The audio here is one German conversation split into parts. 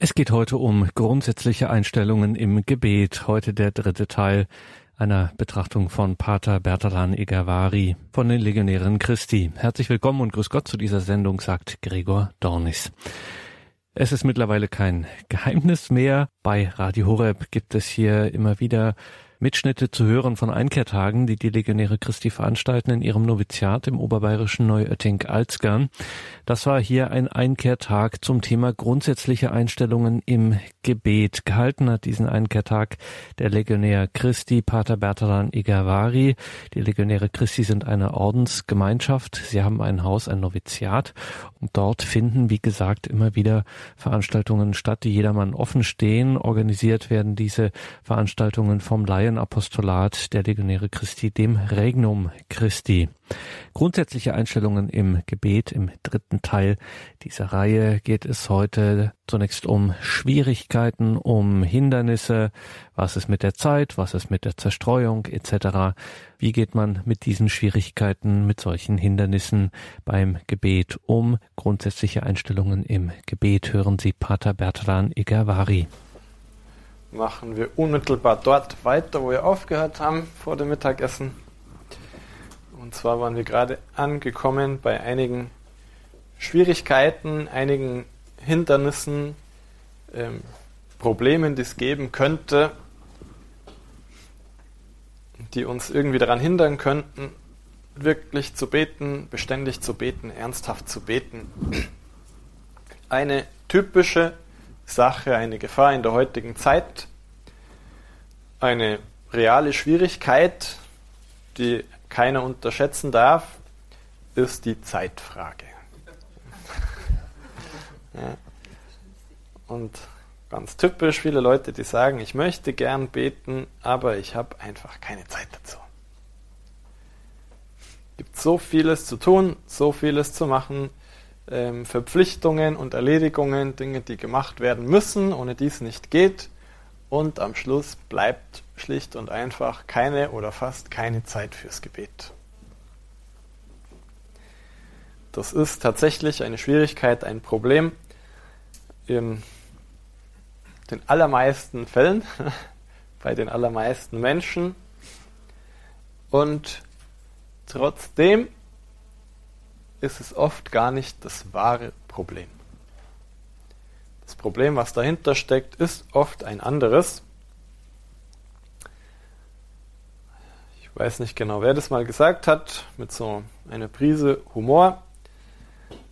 Es geht heute um grundsätzliche Einstellungen im Gebet. Heute der dritte Teil einer Betrachtung von Pater Bertalan Egavari von den Legionären Christi. Herzlich willkommen und grüß Gott zu dieser Sendung, sagt Gregor Dornis. Es ist mittlerweile kein Geheimnis mehr. Bei Radio Horeb gibt es hier immer wieder Mitschnitte zu hören von Einkehrtagen, die die Legionäre Christi veranstalten in ihrem Noviziat im oberbayerischen Neuötting-Alzgern. Das war hier ein Einkehrtag zum Thema grundsätzliche Einstellungen im Gebet. Gehalten hat diesen Einkehrtag der Legionär Christi, Pater Bertalan Igavari. Die Legionäre Christi sind eine Ordensgemeinschaft. Sie haben ein Haus, ein Noviziat. Und dort finden, wie gesagt, immer wieder Veranstaltungen statt, die jedermann offen stehen. Organisiert werden diese Veranstaltungen vom Laien Apostolat der Legionäre Christi, dem Regnum Christi. Grundsätzliche Einstellungen im Gebet im dritten Teil dieser Reihe geht es heute zunächst um Schwierigkeiten, um Hindernisse, was ist mit der Zeit, was ist mit der Zerstreuung etc. Wie geht man mit diesen Schwierigkeiten, mit solchen Hindernissen beim Gebet um? Grundsätzliche Einstellungen im Gebet hören Sie Pater Bertran Igavari machen wir unmittelbar dort weiter, wo wir aufgehört haben vor dem Mittagessen. Und zwar waren wir gerade angekommen bei einigen Schwierigkeiten, einigen Hindernissen, ähm, Problemen, die es geben könnte, die uns irgendwie daran hindern könnten, wirklich zu beten, beständig zu beten, ernsthaft zu beten. Eine typische Sache, eine Gefahr in der heutigen Zeit, eine reale Schwierigkeit, die keiner unterschätzen darf, ist die Zeitfrage. Ja. Und ganz typisch viele Leute, die sagen, ich möchte gern beten, aber ich habe einfach keine Zeit dazu. Es gibt so vieles zu tun, so vieles zu machen, ähm, Verpflichtungen und Erledigungen, Dinge, die gemacht werden müssen, ohne die es nicht geht. Und am Schluss bleibt schlicht und einfach keine oder fast keine Zeit fürs Gebet. Das ist tatsächlich eine Schwierigkeit, ein Problem. In den allermeisten Fällen, bei den allermeisten Menschen. Und trotzdem ist es oft gar nicht das wahre Problem. Das Problem, was dahinter steckt, ist oft ein anderes. Ich weiß nicht genau, wer das mal gesagt hat, mit so einer Prise Humor.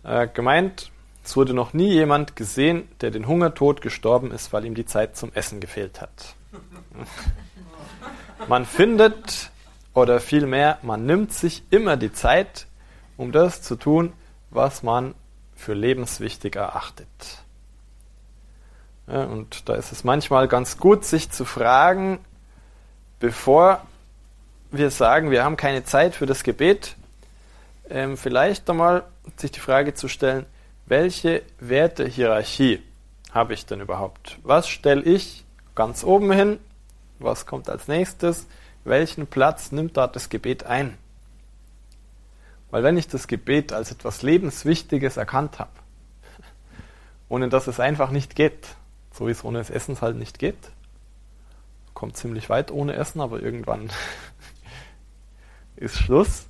Äh, gemeint, es wurde noch nie jemand gesehen, der den Hungertod gestorben ist, weil ihm die Zeit zum Essen gefehlt hat. Man findet, oder vielmehr, man nimmt sich immer die Zeit, um das zu tun, was man für lebenswichtig erachtet. Ja, und da ist es manchmal ganz gut, sich zu fragen, bevor wir sagen, wir haben keine Zeit für das Gebet, ähm, vielleicht einmal sich die Frage zu stellen, welche Wertehierarchie habe ich denn überhaupt? Was stelle ich ganz oben hin? Was kommt als nächstes? Welchen Platz nimmt da das Gebet ein? Weil wenn ich das Gebet als etwas Lebenswichtiges erkannt habe, ohne dass es einfach nicht geht, so wie es ohne das Essen halt nicht geht, kommt ziemlich weit ohne Essen, aber irgendwann ist Schluss.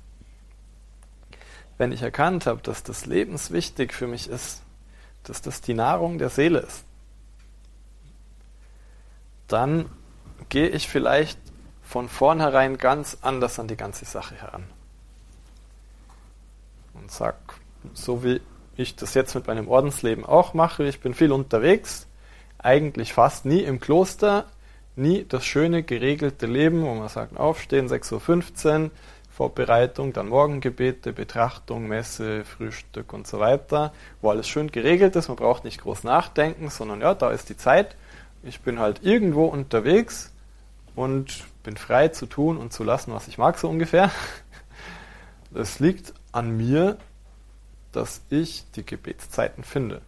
Wenn ich erkannt habe, dass das lebenswichtig für mich ist, dass das die Nahrung der Seele ist, dann gehe ich vielleicht von vornherein ganz anders an die ganze Sache heran und sage, so wie ich das jetzt mit meinem Ordensleben auch mache, ich bin viel unterwegs, eigentlich fast nie im Kloster, nie das schöne geregelte Leben, wo man sagt, aufstehen 6.15 Uhr, Vorbereitung, dann Morgengebete, Betrachtung, Messe, Frühstück und so weiter, wo alles schön geregelt ist, man braucht nicht groß nachdenken, sondern ja, da ist die Zeit, ich bin halt irgendwo unterwegs und bin frei zu tun und zu lassen, was ich mag, so ungefähr. Das liegt an mir, dass ich die Gebetszeiten finde.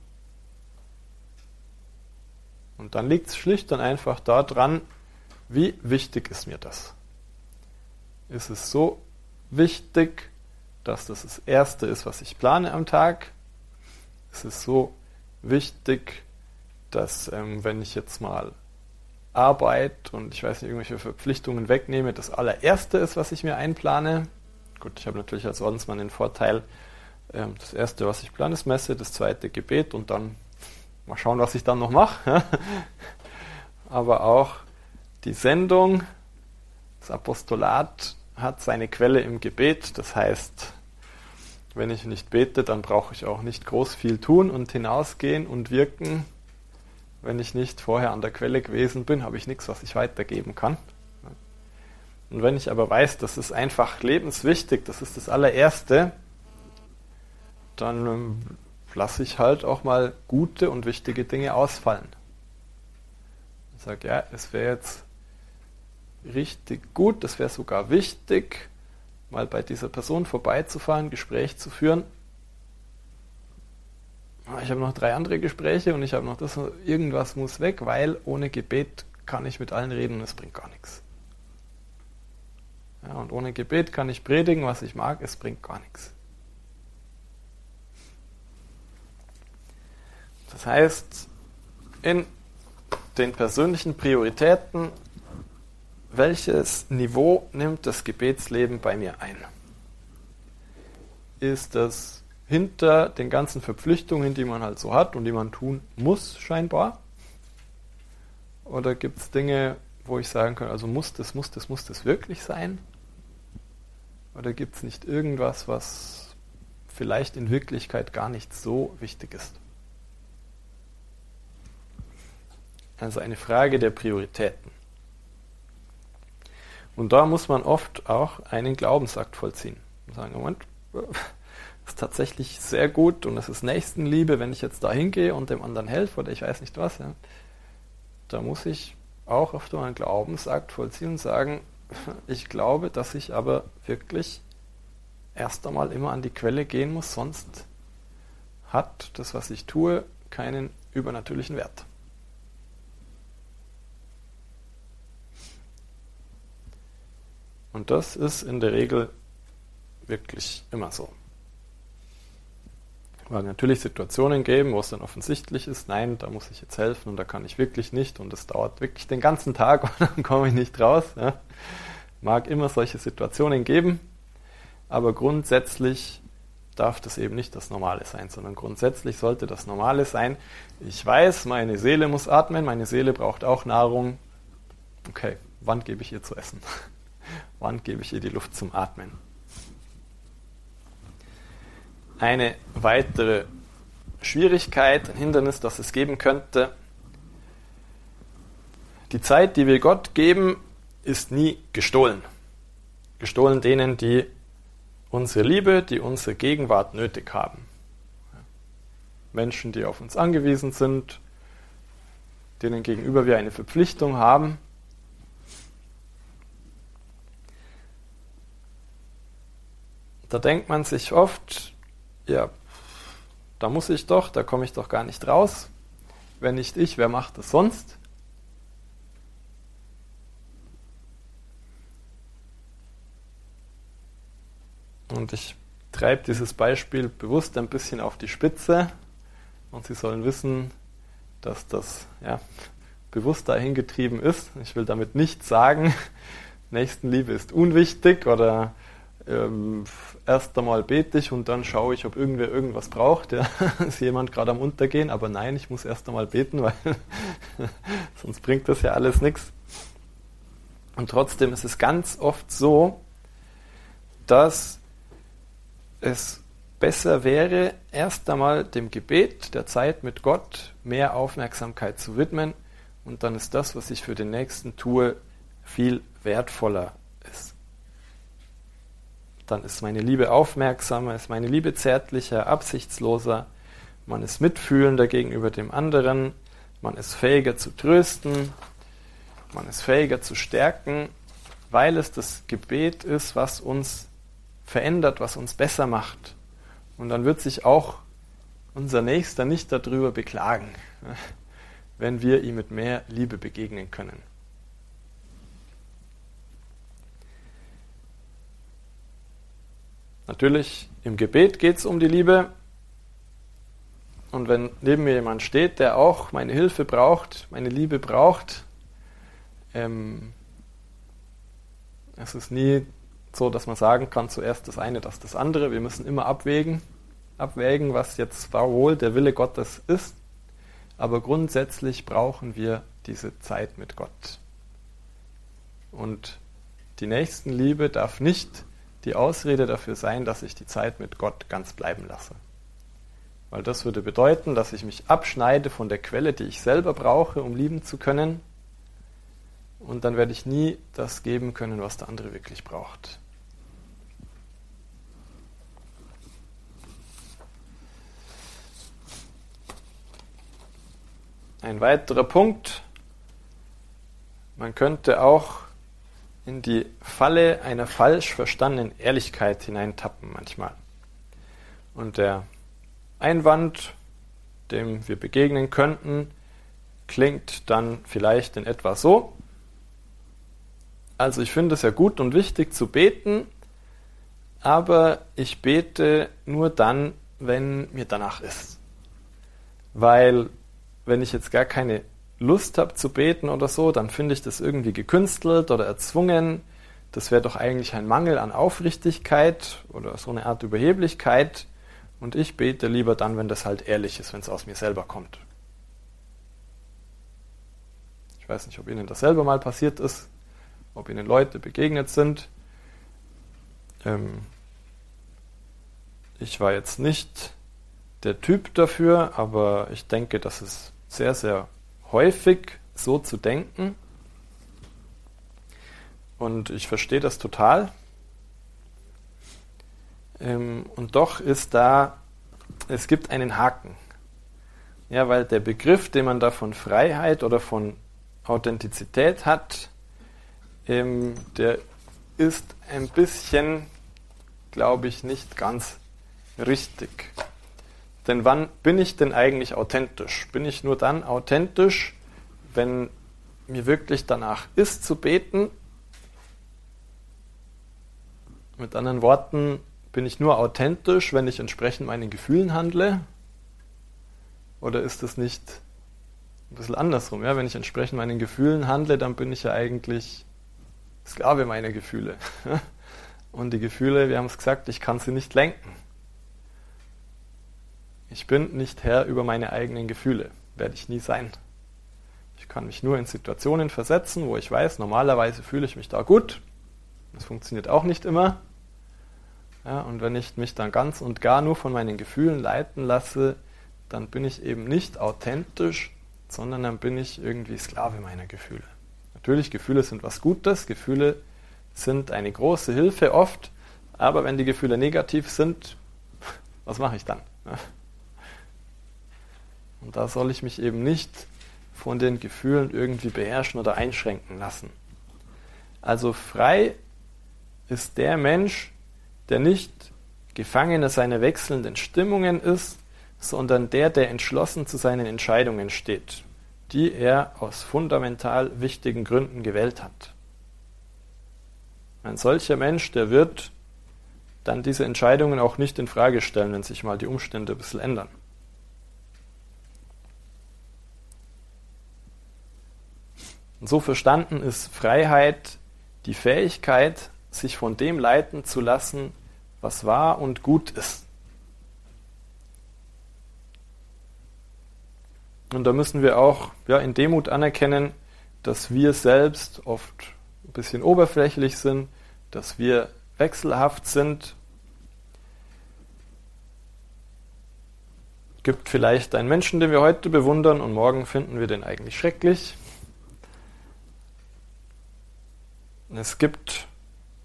Und dann liegt es schlicht und einfach daran, wie wichtig ist mir das? Ist es so wichtig, dass das das Erste ist, was ich plane am Tag? Ist es so wichtig, dass ähm, wenn ich jetzt mal Arbeit und ich weiß nicht, irgendwelche Verpflichtungen wegnehme, das allererste ist, was ich mir einplane. Gut, ich habe natürlich als Ordensmann den Vorteil, ähm, das erste, was ich plane, ist Messe, das zweite Gebet und dann mal schauen, was ich dann noch mache. Aber auch die Sendung, das Apostolat hat seine Quelle im Gebet. Das heißt, wenn ich nicht bete, dann brauche ich auch nicht groß viel tun und hinausgehen und wirken. Wenn ich nicht vorher an der Quelle gewesen bin, habe ich nichts, was ich weitergeben kann. Und wenn ich aber weiß, das ist einfach lebenswichtig, das ist das allererste, dann ähm, lasse ich halt auch mal gute und wichtige Dinge ausfallen. Ich sage, ja, es wäre jetzt richtig gut, das wäre sogar wichtig, mal bei dieser Person vorbeizufahren, Gespräch zu führen. Ich habe noch drei andere Gespräche und ich habe noch das, irgendwas muss weg, weil ohne Gebet kann ich mit allen reden und es bringt gar nichts. Ja, und ohne Gebet kann ich predigen, was ich mag, es bringt gar nichts. Das heißt, in den persönlichen Prioritäten welches Niveau nimmt das Gebetsleben bei mir ein? Ist das hinter den ganzen Verpflichtungen, die man halt so hat und die man tun muss, scheinbar? Oder gibt es Dinge, wo ich sagen kann, also muss das, muss das, muss das wirklich sein? Oder gibt es nicht irgendwas, was vielleicht in Wirklichkeit gar nicht so wichtig ist? Also eine Frage der Prioritäten. Und da muss man oft auch einen Glaubensakt vollziehen. Und sagen, Moment, ist tatsächlich sehr gut und es ist Nächstenliebe, wenn ich jetzt da hingehe und dem anderen helfe oder ich weiß nicht was. Ja. Da muss ich auch oft einen Glaubensakt vollziehen und sagen, ich glaube, dass ich aber wirklich erst einmal immer an die Quelle gehen muss, sonst hat das, was ich tue, keinen übernatürlichen Wert. Und das ist in der Regel wirklich immer so. Weil natürlich Situationen geben, wo es dann offensichtlich ist, nein, da muss ich jetzt helfen und da kann ich wirklich nicht und es dauert wirklich den ganzen Tag und dann komme ich nicht raus. Ja. Mag immer solche Situationen geben, aber grundsätzlich darf das eben nicht das Normale sein, sondern grundsätzlich sollte das Normale sein, ich weiß, meine Seele muss atmen, meine Seele braucht auch Nahrung. Okay, wann gebe ich ihr zu essen? Wann gebe ich ihr die Luft zum Atmen? Eine weitere Schwierigkeit, ein Hindernis, das es geben könnte, die Zeit, die wir Gott geben, ist nie gestohlen. Gestohlen denen, die unsere Liebe, die unsere Gegenwart nötig haben. Menschen, die auf uns angewiesen sind, denen gegenüber wir eine Verpflichtung haben, Da denkt man sich oft, ja, da muss ich doch, da komme ich doch gar nicht raus. Wenn nicht ich, wer macht es sonst? Und ich treibe dieses Beispiel bewusst ein bisschen auf die Spitze und Sie sollen wissen, dass das ja, bewusst dahin getrieben ist. Ich will damit nicht sagen, Nächstenliebe ist unwichtig oder ähm, erst einmal bete ich und dann schaue ich, ob irgendwer irgendwas braucht. Ja, ist jemand gerade am Untergehen, aber nein, ich muss erst einmal beten, weil sonst bringt das ja alles nichts. Und trotzdem ist es ganz oft so, dass es besser wäre, erst einmal dem Gebet, der Zeit mit Gott mehr Aufmerksamkeit zu widmen und dann ist das, was ich für den Nächsten tue, viel wertvoller dann ist meine Liebe aufmerksamer, ist meine Liebe zärtlicher, absichtsloser, man ist mitfühlender gegenüber dem anderen, man ist fähiger zu trösten, man ist fähiger zu stärken, weil es das Gebet ist, was uns verändert, was uns besser macht. Und dann wird sich auch unser Nächster nicht darüber beklagen, wenn wir ihm mit mehr Liebe begegnen können. Natürlich, im Gebet geht es um die Liebe. Und wenn neben mir jemand steht, der auch meine Hilfe braucht, meine Liebe braucht, ähm, es ist nie so, dass man sagen kann, zuerst das eine, das das andere. Wir müssen immer abwägen, abwägen, was jetzt wohl der Wille Gottes ist. Aber grundsätzlich brauchen wir diese Zeit mit Gott. Und die Nächstenliebe darf nicht die Ausrede dafür sein, dass ich die Zeit mit Gott ganz bleiben lasse. Weil das würde bedeuten, dass ich mich abschneide von der Quelle, die ich selber brauche, um lieben zu können. Und dann werde ich nie das geben können, was der andere wirklich braucht. Ein weiterer Punkt, man könnte auch in die Falle einer falsch verstandenen Ehrlichkeit hineintappen manchmal. Und der Einwand, dem wir begegnen könnten, klingt dann vielleicht in etwa so. Also ich finde es ja gut und wichtig zu beten, aber ich bete nur dann, wenn mir danach ist. Weil wenn ich jetzt gar keine Lust habe zu beten oder so, dann finde ich das irgendwie gekünstelt oder erzwungen. Das wäre doch eigentlich ein Mangel an Aufrichtigkeit oder so eine Art Überheblichkeit. Und ich bete lieber dann, wenn das halt ehrlich ist, wenn es aus mir selber kommt. Ich weiß nicht, ob Ihnen das selber mal passiert ist, ob Ihnen Leute begegnet sind. Ähm ich war jetzt nicht der Typ dafür, aber ich denke, dass es sehr, sehr häufig so zu denken. Und ich verstehe das total. Ähm, und doch ist da, es gibt einen Haken. Ja, weil der Begriff, den man da von Freiheit oder von Authentizität hat, ähm, der ist ein bisschen, glaube ich, nicht ganz richtig. Denn wann bin ich denn eigentlich authentisch? Bin ich nur dann authentisch, wenn mir wirklich danach ist zu beten? Mit anderen Worten, bin ich nur authentisch, wenn ich entsprechend meinen Gefühlen handle? Oder ist es nicht ein bisschen andersrum? Ja? Wenn ich entsprechend meinen Gefühlen handle, dann bin ich ja eigentlich Sklave meiner Gefühle. Und die Gefühle, wir haben es gesagt, ich kann sie nicht lenken. Ich bin nicht Herr über meine eigenen Gefühle, werde ich nie sein. Ich kann mich nur in Situationen versetzen, wo ich weiß, normalerweise fühle ich mich da gut. Das funktioniert auch nicht immer. Ja, und wenn ich mich dann ganz und gar nur von meinen Gefühlen leiten lasse, dann bin ich eben nicht authentisch, sondern dann bin ich irgendwie Sklave meiner Gefühle. Natürlich, Gefühle sind was Gutes, Gefühle sind eine große Hilfe oft, aber wenn die Gefühle negativ sind, was mache ich dann? Und da soll ich mich eben nicht von den Gefühlen irgendwie beherrschen oder einschränken lassen. Also frei ist der Mensch, der nicht Gefangener seiner wechselnden Stimmungen ist, sondern der, der entschlossen zu seinen Entscheidungen steht, die er aus fundamental wichtigen Gründen gewählt hat. Ein solcher Mensch, der wird dann diese Entscheidungen auch nicht in Frage stellen, wenn sich mal die Umstände ein bisschen ändern. Und so verstanden ist Freiheit die Fähigkeit, sich von dem leiten zu lassen, was wahr und gut ist. Und da müssen wir auch ja, in Demut anerkennen, dass wir selbst oft ein bisschen oberflächlich sind, dass wir wechselhaft sind. Gibt vielleicht einen Menschen, den wir heute bewundern und morgen finden wir den eigentlich schrecklich. Es gibt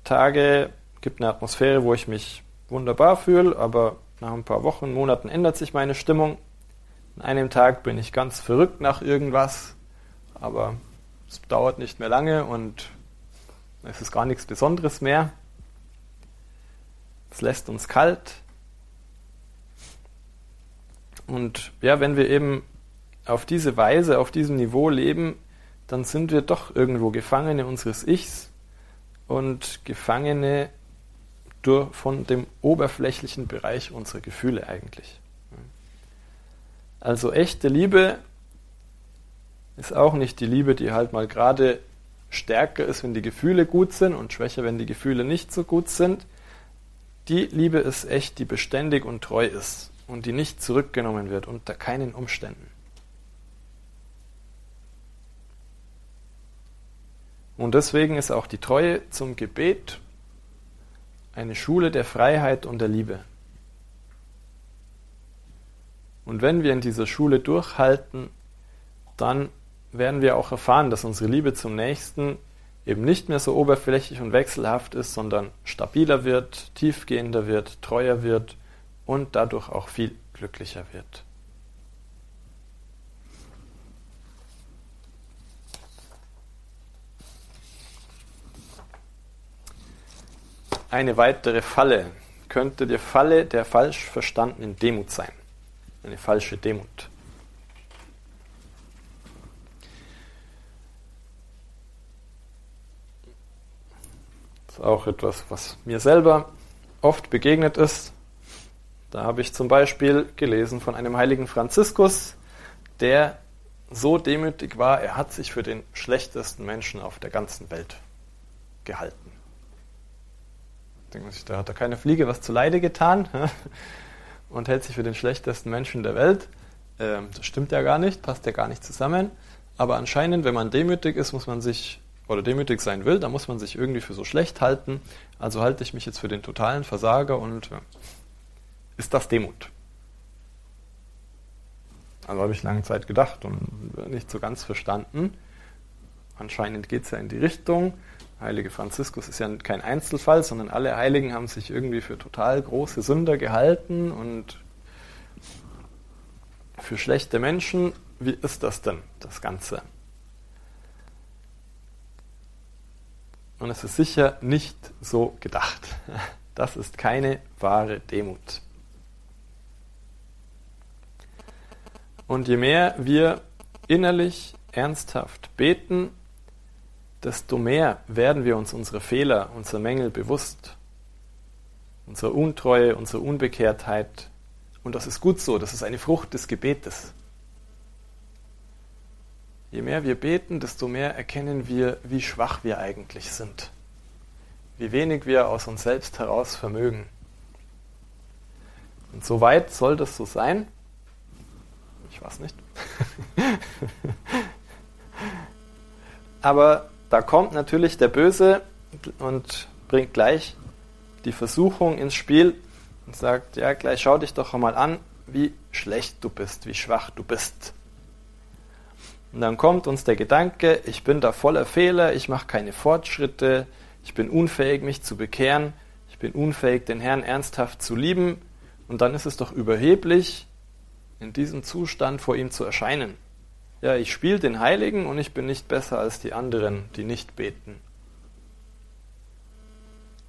Tage, gibt eine Atmosphäre, wo ich mich wunderbar fühle, aber nach ein paar Wochen, Monaten ändert sich meine Stimmung. An einem Tag bin ich ganz verrückt nach irgendwas, aber es dauert nicht mehr lange und es ist gar nichts Besonderes mehr. Es lässt uns kalt. Und ja, wenn wir eben auf diese Weise, auf diesem Niveau leben, dann sind wir doch irgendwo Gefangene unseres Ichs und Gefangene durch, von dem oberflächlichen Bereich unserer Gefühle eigentlich. Also echte Liebe ist auch nicht die Liebe, die halt mal gerade stärker ist, wenn die Gefühle gut sind und schwächer, wenn die Gefühle nicht so gut sind. Die Liebe ist echt, die beständig und treu ist und die nicht zurückgenommen wird unter keinen Umständen. Und deswegen ist auch die Treue zum Gebet eine Schule der Freiheit und der Liebe. Und wenn wir in dieser Schule durchhalten, dann werden wir auch erfahren, dass unsere Liebe zum Nächsten eben nicht mehr so oberflächlich und wechselhaft ist, sondern stabiler wird, tiefgehender wird, treuer wird und dadurch auch viel glücklicher wird. Eine weitere Falle könnte die Falle der falsch verstandenen Demut sein. Eine falsche Demut. Das ist auch etwas, was mir selber oft begegnet ist. Da habe ich zum Beispiel gelesen von einem heiligen Franziskus, der so demütig war, er hat sich für den schlechtesten Menschen auf der ganzen Welt gehalten. Da hat er keine Fliege was zuleide getan und hält sich für den schlechtesten Menschen der Welt. Ähm, das stimmt ja gar nicht, passt ja gar nicht zusammen. Aber anscheinend, wenn man demütig ist, muss man sich, oder demütig sein will, dann muss man sich irgendwie für so schlecht halten. Also halte ich mich jetzt für den totalen Versager und ist das Demut? Also habe ich lange Zeit gedacht und nicht so ganz verstanden. Anscheinend geht es ja in die Richtung. Heilige Franziskus ist ja kein Einzelfall, sondern alle Heiligen haben sich irgendwie für total große Sünder gehalten und für schlechte Menschen. Wie ist das denn, das Ganze? Und es ist sicher nicht so gedacht. Das ist keine wahre Demut. Und je mehr wir innerlich ernsthaft beten, desto mehr werden wir uns unsere Fehler, unsere Mängel bewusst, unsere Untreue, unsere Unbekehrtheit. Und das ist gut so, das ist eine Frucht des Gebetes. Je mehr wir beten, desto mehr erkennen wir, wie schwach wir eigentlich sind, wie wenig wir aus uns selbst heraus vermögen. Und so weit soll das so sein, ich weiß nicht. Aber da kommt natürlich der Böse und bringt gleich die Versuchung ins Spiel und sagt, ja, gleich schau dich doch einmal an, wie schlecht du bist, wie schwach du bist. Und dann kommt uns der Gedanke, ich bin da voller Fehler, ich mache keine Fortschritte, ich bin unfähig, mich zu bekehren, ich bin unfähig, den Herrn ernsthaft zu lieben. Und dann ist es doch überheblich, in diesem Zustand vor ihm zu erscheinen. Ja, ich spiele den Heiligen und ich bin nicht besser als die anderen, die nicht beten.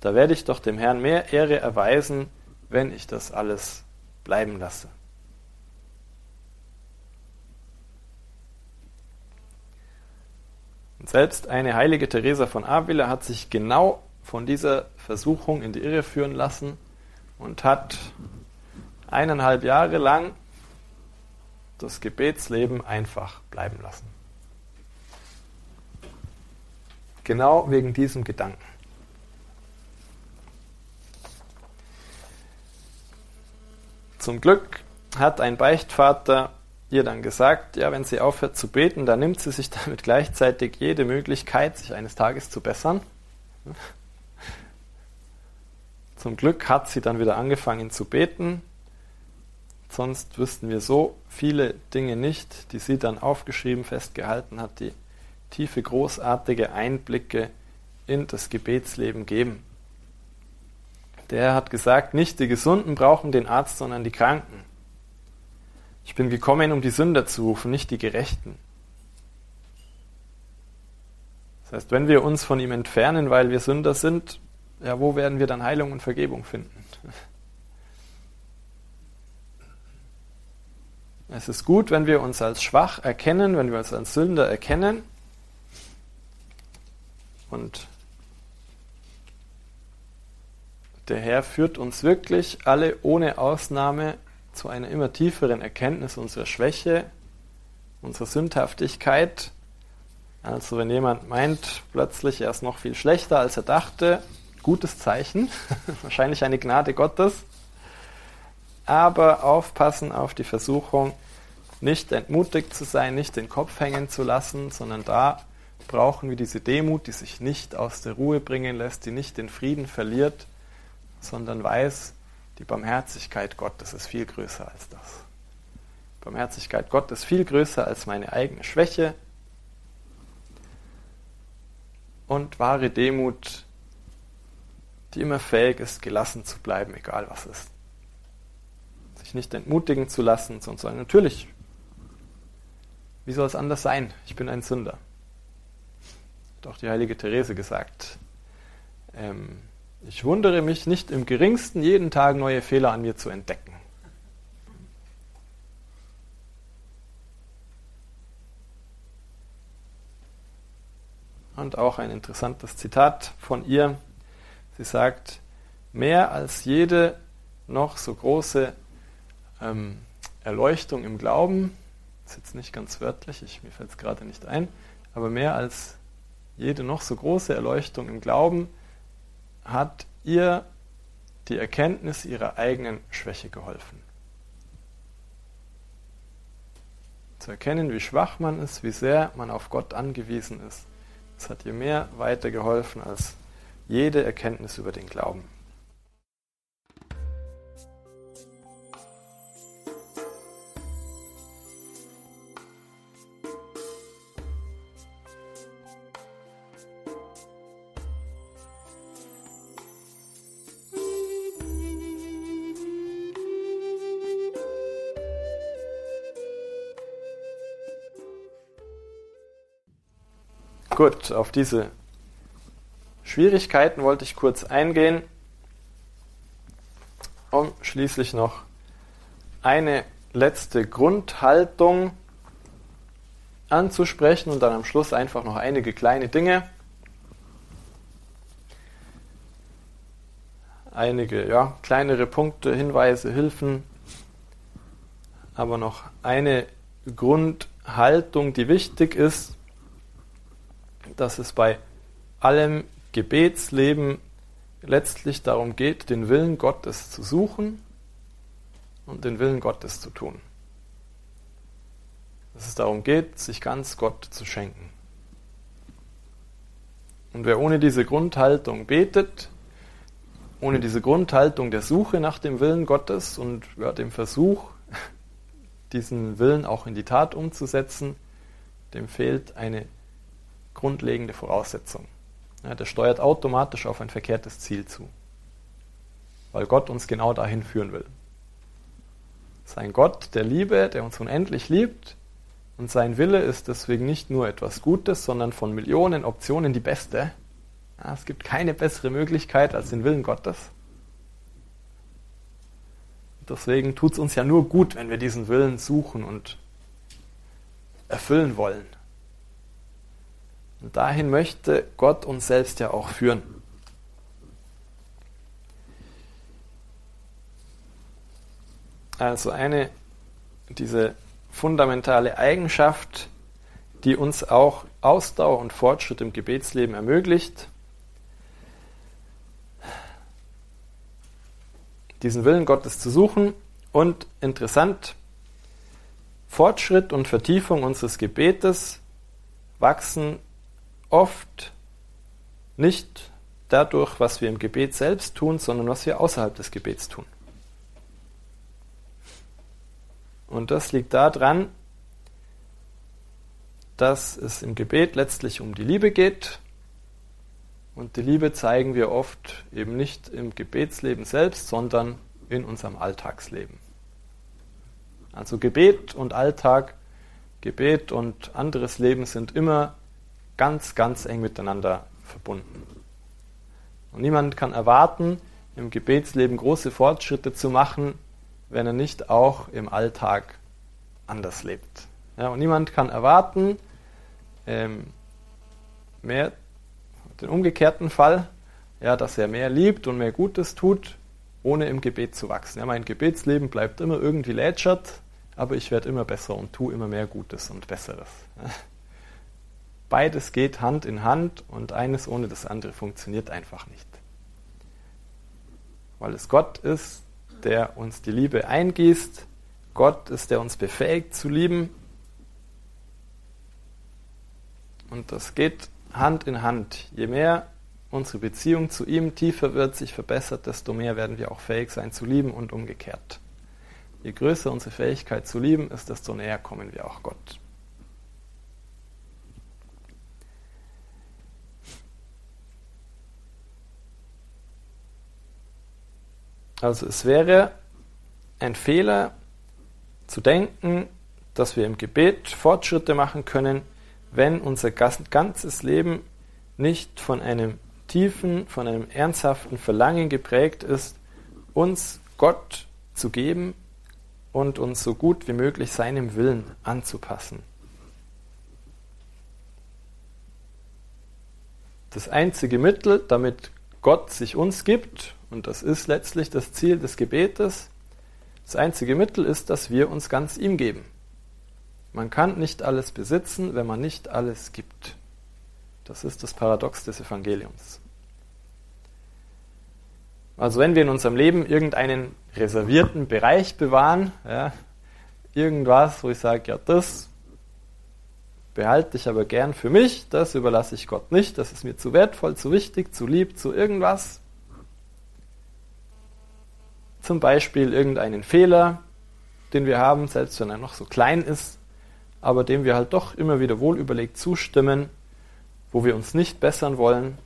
Da werde ich doch dem Herrn mehr Ehre erweisen, wenn ich das alles bleiben lasse. Und selbst eine heilige Teresa von Avila hat sich genau von dieser Versuchung in die Irre führen lassen und hat eineinhalb Jahre lang das Gebetsleben einfach bleiben lassen. Genau wegen diesem Gedanken. Zum Glück hat ein Beichtvater ihr dann gesagt, ja, wenn sie aufhört zu beten, dann nimmt sie sich damit gleichzeitig jede Möglichkeit, sich eines Tages zu bessern. Zum Glück hat sie dann wieder angefangen zu beten Sonst wüssten wir so viele Dinge nicht, die sie dann aufgeschrieben, festgehalten hat, die tiefe, großartige Einblicke in das Gebetsleben geben. Der hat gesagt, nicht die Gesunden brauchen den Arzt, sondern die Kranken. Ich bin gekommen, um die Sünder zu rufen, nicht die Gerechten. Das heißt, wenn wir uns von ihm entfernen, weil wir Sünder sind, ja, wo werden wir dann Heilung und Vergebung finden? Es ist gut, wenn wir uns als schwach erkennen, wenn wir uns als Sünder erkennen und der Herr führt uns wirklich alle ohne Ausnahme zu einer immer tieferen Erkenntnis unserer Schwäche, unserer Sündhaftigkeit. Also wenn jemand meint, plötzlich er ist noch viel schlechter, als er dachte, gutes Zeichen, wahrscheinlich eine Gnade Gottes. Aber aufpassen auf die Versuchung, nicht entmutigt zu sein, nicht den Kopf hängen zu lassen, sondern da brauchen wir diese Demut, die sich nicht aus der Ruhe bringen lässt, die nicht den Frieden verliert, sondern weiß, die Barmherzigkeit Gottes ist viel größer als das. Barmherzigkeit Gottes ist viel größer als meine eigene Schwäche. Und wahre Demut, die immer fähig ist, gelassen zu bleiben, egal was ist. Nicht entmutigen zu lassen, sondern sagen, natürlich, wie soll es anders sein? Ich bin ein Sünder. Hat auch die heilige Therese gesagt. Ähm, ich wundere mich nicht im geringsten, jeden Tag neue Fehler an mir zu entdecken. Und auch ein interessantes Zitat von ihr. Sie sagt, mehr als jede noch so große ähm, Erleuchtung im Glauben, ist jetzt nicht ganz wörtlich, ich, mir fällt es gerade nicht ein, aber mehr als jede noch so große Erleuchtung im Glauben hat ihr die Erkenntnis ihrer eigenen Schwäche geholfen. Zu erkennen, wie schwach man ist, wie sehr man auf Gott angewiesen ist, das hat ihr mehr weitergeholfen als jede Erkenntnis über den Glauben. Gut, auf diese Schwierigkeiten wollte ich kurz eingehen, um schließlich noch eine letzte Grundhaltung anzusprechen und dann am Schluss einfach noch einige kleine Dinge. Einige ja, kleinere Punkte, Hinweise, Hilfen, aber noch eine Grundhaltung, die wichtig ist, dass es bei allem Gebetsleben letztlich darum geht, den Willen Gottes zu suchen und den Willen Gottes zu tun. Dass es darum geht, sich ganz Gott zu schenken. Und wer ohne diese Grundhaltung betet, ohne diese Grundhaltung der Suche nach dem Willen Gottes und ja, dem Versuch, diesen Willen auch in die Tat umzusetzen, dem fehlt eine grundlegende Voraussetzung. Ja, der steuert automatisch auf ein verkehrtes Ziel zu, weil Gott uns genau dahin führen will. Sein Gott der Liebe, der uns unendlich liebt, und sein Wille ist deswegen nicht nur etwas Gutes, sondern von Millionen Optionen die beste. Ja, es gibt keine bessere Möglichkeit als den Willen Gottes. Deswegen tut es uns ja nur gut, wenn wir diesen Willen suchen und erfüllen wollen. Und dahin möchte Gott uns selbst ja auch führen. Also eine, diese fundamentale Eigenschaft, die uns auch Ausdauer und Fortschritt im Gebetsleben ermöglicht, diesen Willen Gottes zu suchen und interessant, Fortschritt und Vertiefung unseres Gebetes wachsen oft nicht dadurch, was wir im Gebet selbst tun, sondern was wir außerhalb des Gebets tun. Und das liegt daran, dass es im Gebet letztlich um die Liebe geht. Und die Liebe zeigen wir oft eben nicht im Gebetsleben selbst, sondern in unserem Alltagsleben. Also Gebet und Alltag, Gebet und anderes Leben sind immer ganz, ganz eng miteinander verbunden. Und niemand kann erwarten, im Gebetsleben große Fortschritte zu machen, wenn er nicht auch im Alltag anders lebt. Ja, und niemand kann erwarten, ähm, mehr den umgekehrten Fall, ja, dass er mehr liebt und mehr Gutes tut, ohne im Gebet zu wachsen. Ja, mein Gebetsleben bleibt immer irgendwie lätschert, aber ich werde immer besser und tue immer mehr Gutes und Besseres. Beides geht Hand in Hand und eines ohne das andere funktioniert einfach nicht. Weil es Gott ist, der uns die Liebe eingießt, Gott ist, der uns befähigt zu lieben. Und das geht Hand in Hand. Je mehr unsere Beziehung zu ihm tiefer wird, sich verbessert, desto mehr werden wir auch fähig sein zu lieben und umgekehrt. Je größer unsere Fähigkeit zu lieben ist, desto näher kommen wir auch Gott. Also es wäre ein Fehler zu denken, dass wir im Gebet Fortschritte machen können, wenn unser ganzes Leben nicht von einem tiefen, von einem ernsthaften Verlangen geprägt ist, uns Gott zu geben und uns so gut wie möglich seinem Willen anzupassen. Das einzige Mittel, damit Gott sich uns gibt, und das ist letztlich das Ziel des Gebetes, das einzige Mittel ist, dass wir uns ganz ihm geben. Man kann nicht alles besitzen, wenn man nicht alles gibt. Das ist das Paradox des Evangeliums. Also wenn wir in unserem Leben irgendeinen reservierten Bereich bewahren, ja, irgendwas, wo ich sage, ja, das behalte ich aber gern für mich, das überlasse ich Gott nicht, das ist mir zu wertvoll, zu wichtig, zu lieb, zu irgendwas. Zum Beispiel irgendeinen Fehler, den wir haben, selbst wenn er noch so klein ist, aber dem wir halt doch immer wieder wohlüberlegt zustimmen, wo wir uns nicht bessern wollen,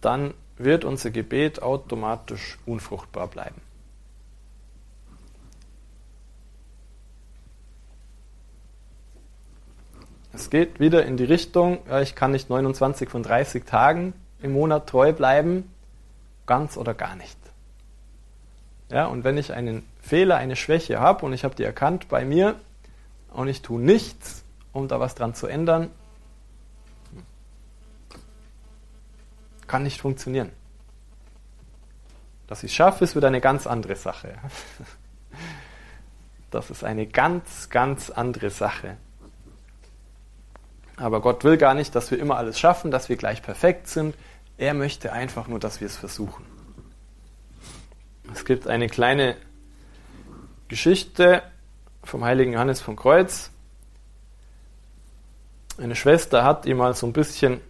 dann wird unser Gebet automatisch unfruchtbar bleiben. Es geht wieder in die Richtung, ich kann nicht 29 von 30 Tagen im Monat treu bleiben, ganz oder gar nicht. Ja, und wenn ich einen Fehler, eine Schwäche habe und ich habe die erkannt bei mir und ich tue nichts, um da was dran zu ändern, kann nicht funktionieren. Dass ich es schaffe, ist wieder eine ganz andere Sache. Das ist eine ganz, ganz andere Sache. Aber Gott will gar nicht, dass wir immer alles schaffen, dass wir gleich perfekt sind. Er möchte einfach nur, dass wir es versuchen. Es gibt eine kleine Geschichte vom heiligen Johannes vom Kreuz. Eine Schwester hat ihm mal so ein bisschen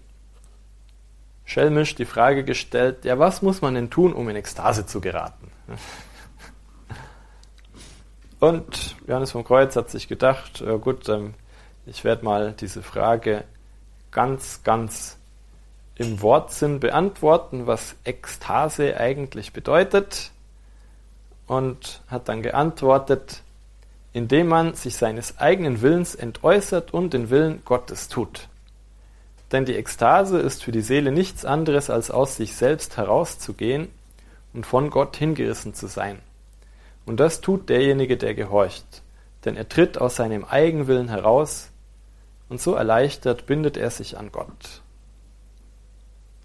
schelmisch die Frage gestellt, ja, was muss man denn tun, um in Ekstase zu geraten? Und Johannes vom Kreuz hat sich gedacht, ja gut, ähm, ich werde mal diese Frage ganz, ganz im Wortsinn beantworten, was Ekstase eigentlich bedeutet. Und hat dann geantwortet, indem man sich seines eigenen Willens entäußert und den Willen Gottes tut. Denn die Ekstase ist für die Seele nichts anderes, als aus sich selbst herauszugehen und von Gott hingerissen zu sein. Und das tut derjenige, der gehorcht, denn er tritt aus seinem Eigenwillen heraus und so erleichtert bindet er sich an Gott.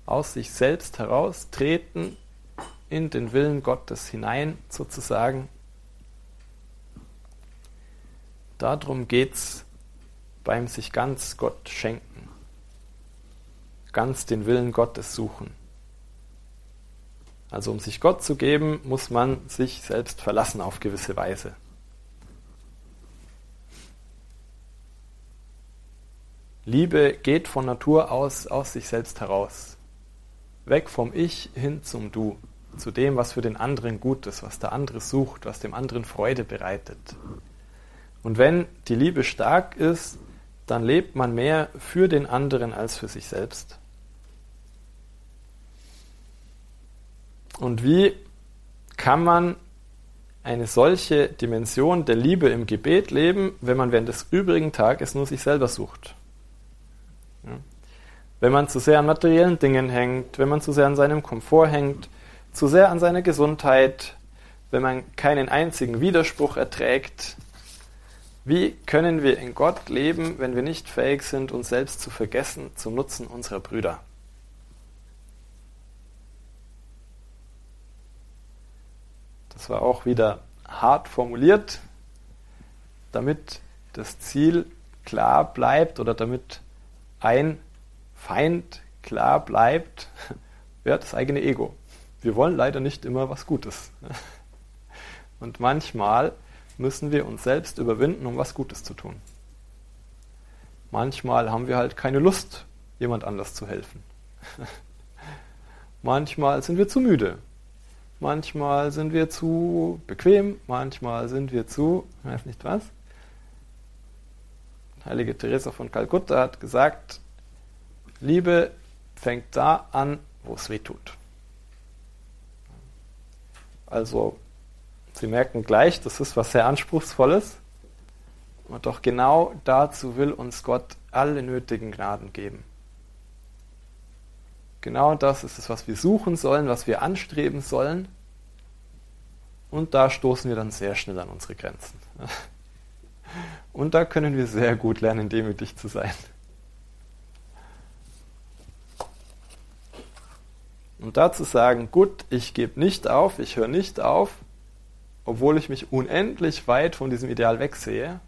Aus sich selbst heraustreten in den Willen Gottes hinein sozusagen. Darum geht es beim sich ganz Gott schenken ganz den Willen Gottes suchen. Also um sich Gott zu geben, muss man sich selbst verlassen auf gewisse Weise. Liebe geht von Natur aus aus sich selbst heraus. Weg vom Ich hin zum Du, zu dem, was für den anderen gut ist, was der andere sucht, was dem anderen Freude bereitet. Und wenn die Liebe stark ist, dann lebt man mehr für den anderen als für sich selbst. Und wie kann man eine solche Dimension der Liebe im Gebet leben, wenn man während des übrigen Tages nur sich selber sucht? Wenn man zu sehr an materiellen Dingen hängt, wenn man zu sehr an seinem Komfort hängt, zu sehr an seiner Gesundheit, wenn man keinen einzigen Widerspruch erträgt, wie können wir in Gott leben, wenn wir nicht fähig sind, uns selbst zu vergessen zum Nutzen unserer Brüder? zwar auch wieder hart formuliert, damit das Ziel klar bleibt oder damit ein Feind klar bleibt, ja, das eigene Ego. Wir wollen leider nicht immer was Gutes. Und manchmal müssen wir uns selbst überwinden, um was Gutes zu tun. Manchmal haben wir halt keine Lust, jemand anders zu helfen. Manchmal sind wir zu müde. Manchmal sind wir zu bequem. Manchmal sind wir zu, ich weiß nicht was. Heilige Teresa von Kalkutta hat gesagt, Liebe fängt da an, wo es weh tut. Also, Sie merken gleich, das ist was sehr Anspruchsvolles. Und doch genau dazu will uns Gott alle nötigen Gnaden geben. Genau das ist es, was wir suchen sollen, was wir anstreben sollen. Und da stoßen wir dann sehr schnell an unsere Grenzen. Und da können wir sehr gut lernen, demütig zu sein. Und dazu sagen, gut, ich gebe nicht auf, ich höre nicht auf, obwohl ich mich unendlich weit von diesem Ideal wegsehe,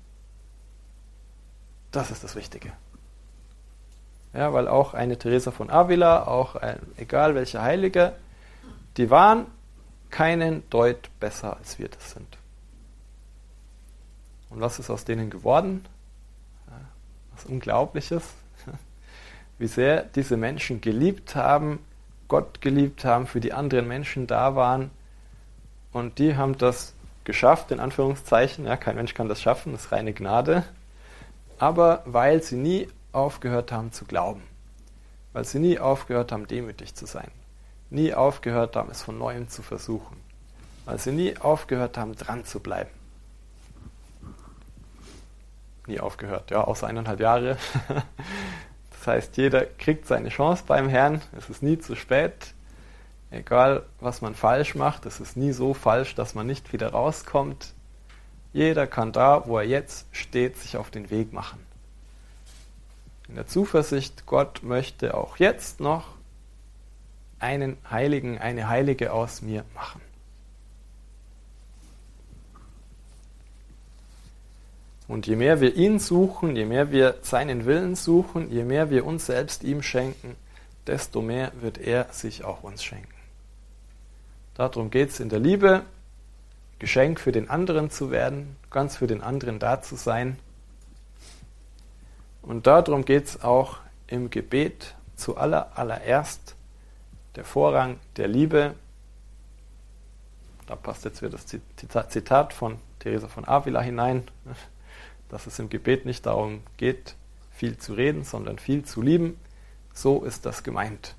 das ist das Wichtige. Ja, weil auch eine Teresa von Avila, auch ein, egal welche Heilige, die waren keinen Deut besser als wir das sind. Und was ist aus denen geworden? Was Unglaubliches. Wie sehr diese Menschen geliebt haben, Gott geliebt haben, für die anderen Menschen da waren. Und die haben das geschafft, in Anführungszeichen. Ja, kein Mensch kann das schaffen, das ist reine Gnade. Aber weil sie nie aufgehört haben zu glauben. Weil sie nie aufgehört haben, demütig zu sein. Nie aufgehört haben, es von neuem zu versuchen. Weil sie nie aufgehört haben, dran zu bleiben. Nie aufgehört, ja, außer eineinhalb Jahre. Das heißt, jeder kriegt seine Chance beim Herrn. Es ist nie zu spät. Egal, was man falsch macht, es ist nie so falsch, dass man nicht wieder rauskommt. Jeder kann da, wo er jetzt steht, sich auf den Weg machen in der Zuversicht, Gott möchte auch jetzt noch einen Heiligen, eine Heilige aus mir machen. Und je mehr wir ihn suchen, je mehr wir seinen Willen suchen, je mehr wir uns selbst ihm schenken, desto mehr wird er sich auch uns schenken. Darum geht es in der Liebe, Geschenk für den anderen zu werden, ganz für den anderen da zu sein und darum geht es auch im Gebet zu aller, allererst der Vorrang der Liebe. Da passt jetzt wieder das Zitat von Theresa von Avila hinein, dass es im Gebet nicht darum geht, viel zu reden, sondern viel zu lieben. So ist das gemeint.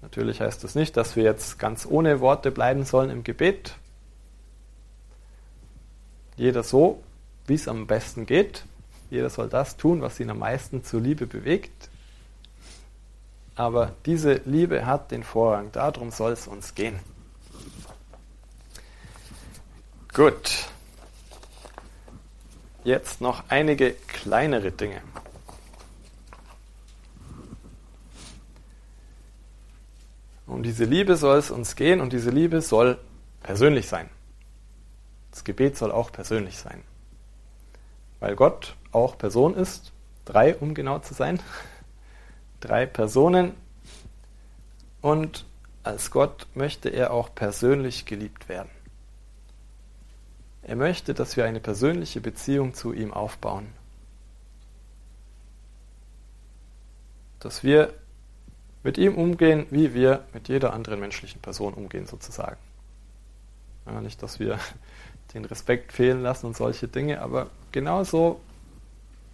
Natürlich heißt das nicht, dass wir jetzt ganz ohne Worte bleiben sollen im Gebet. Jeder so, wie es am besten geht. Jeder soll das tun, was ihn am meisten zur Liebe bewegt. Aber diese Liebe hat den Vorrang. Darum soll es uns gehen. Gut. Jetzt noch einige kleinere Dinge. Um diese Liebe soll es uns gehen und diese Liebe soll persönlich sein. Das Gebet soll auch persönlich sein. Weil Gott auch Person ist. Drei, um genau zu sein. Drei Personen. Und als Gott möchte er auch persönlich geliebt werden. Er möchte, dass wir eine persönliche Beziehung zu ihm aufbauen. Dass wir mit ihm umgehen, wie wir mit jeder anderen menschlichen Person umgehen, sozusagen. Ja, nicht, dass wir den Respekt fehlen lassen und solche Dinge, aber genauso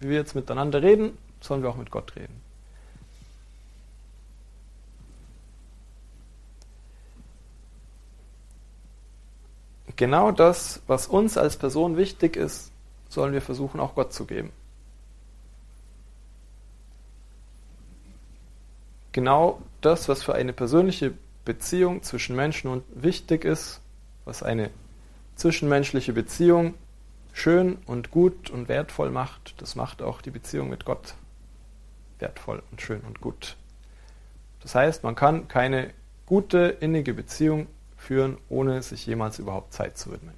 wie wir jetzt miteinander reden, sollen wir auch mit Gott reden. Genau das, was uns als Person wichtig ist, sollen wir versuchen auch Gott zu geben. Genau das, was für eine persönliche Beziehung zwischen Menschen wichtig ist, was eine zwischenmenschliche Beziehung schön und gut und wertvoll macht, das macht auch die Beziehung mit Gott wertvoll und schön und gut. Das heißt, man kann keine gute, innige Beziehung führen, ohne sich jemals überhaupt Zeit zu widmen.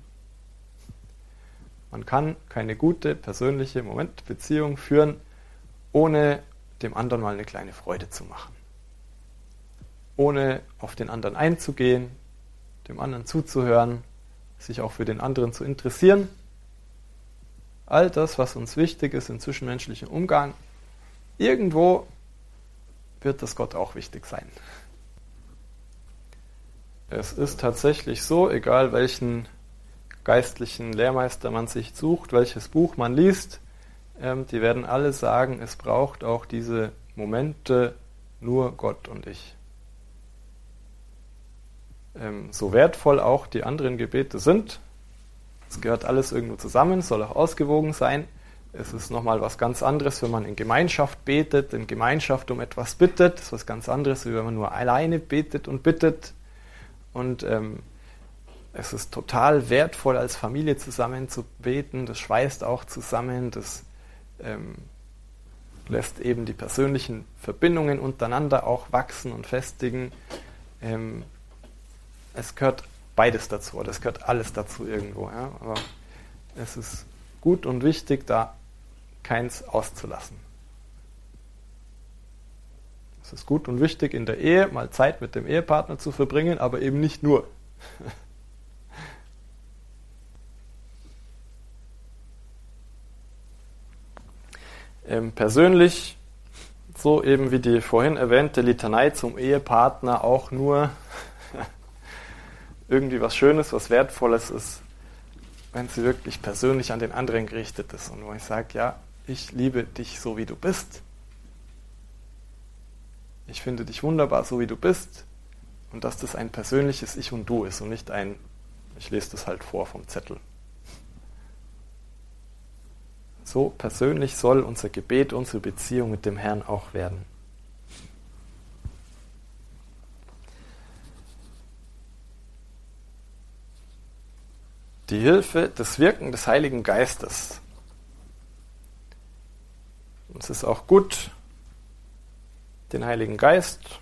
Man kann keine gute persönliche Momentbeziehung führen, ohne dem anderen mal eine kleine Freude zu machen. Ohne auf den anderen einzugehen, dem anderen zuzuhören, sich auch für den anderen zu interessieren. All das, was uns wichtig ist im zwischenmenschlichen Umgang, irgendwo wird das Gott auch wichtig sein. Es ist tatsächlich so, egal welchen geistlichen Lehrmeister man sich sucht, welches Buch man liest, ähm, die werden alle sagen, es braucht auch diese Momente nur Gott und ich. Ähm, so wertvoll auch die anderen Gebete sind, es gehört alles irgendwo zusammen, soll auch ausgewogen sein. Es ist nochmal was ganz anderes, wenn man in Gemeinschaft betet, in Gemeinschaft um etwas bittet. Das ist was ganz anderes, wie wenn man nur alleine betet und bittet. Und ähm, es ist total wertvoll, als Familie zusammen zu beten. Das schweißt auch zusammen. Das ähm, lässt eben die persönlichen Verbindungen untereinander auch wachsen und festigen. Ähm, es gehört beides dazu, es gehört alles dazu irgendwo. Ja? Aber es ist gut und wichtig, da keins auszulassen. Es ist gut und wichtig, in der Ehe mal Zeit mit dem Ehepartner zu verbringen, aber eben nicht nur. ähm, persönlich, so eben wie die vorhin erwähnte Litanei zum Ehepartner, auch nur irgendwie was Schönes, was Wertvolles ist, wenn sie wirklich persönlich an den anderen gerichtet ist und wo ich sage, ja, ich liebe dich so wie du bist. Ich finde dich wunderbar so wie du bist und dass das ein persönliches Ich und Du ist und nicht ein, ich lese das halt vor vom Zettel. So persönlich soll unser Gebet, unsere Beziehung mit dem Herrn auch werden. Die Hilfe, das Wirken des Heiligen Geistes. Und es ist auch gut, den Heiligen Geist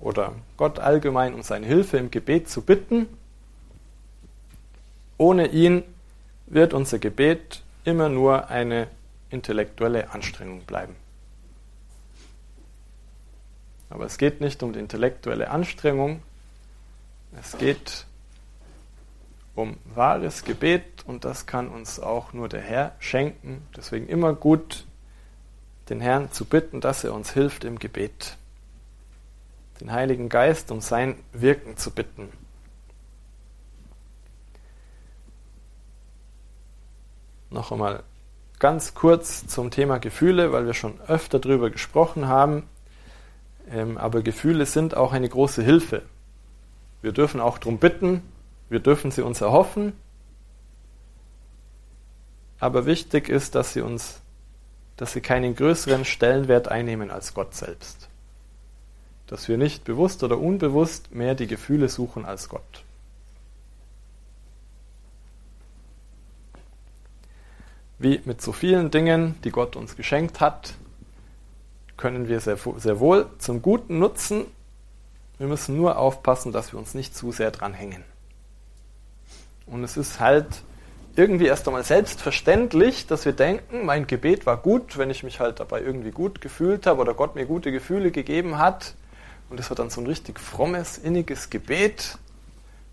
oder Gott allgemein um seine Hilfe im Gebet zu bitten. Ohne ihn wird unser Gebet immer nur eine intellektuelle Anstrengung bleiben. Aber es geht nicht um die intellektuelle Anstrengung, es geht um wahres Gebet und das kann uns auch nur der Herr schenken. Deswegen immer gut, den Herrn zu bitten, dass er uns hilft im Gebet. Den Heiligen Geist um sein Wirken zu bitten. Noch einmal ganz kurz zum Thema Gefühle, weil wir schon öfter darüber gesprochen haben. Ähm, aber Gefühle sind auch eine große Hilfe. Wir dürfen auch darum bitten, wir dürfen sie uns erhoffen. Aber wichtig ist, dass sie uns, dass sie keinen größeren Stellenwert einnehmen als Gott selbst. Dass wir nicht bewusst oder unbewusst mehr die Gefühle suchen als Gott. Wie mit so vielen Dingen, die Gott uns geschenkt hat, können wir sehr, sehr wohl zum Guten nutzen. Wir müssen nur aufpassen, dass wir uns nicht zu sehr dran hängen. Und es ist halt irgendwie erst einmal selbstverständlich, dass wir denken, mein Gebet war gut, wenn ich mich halt dabei irgendwie gut gefühlt habe oder Gott mir gute Gefühle gegeben hat. Und das war dann so ein richtig frommes, inniges Gebet.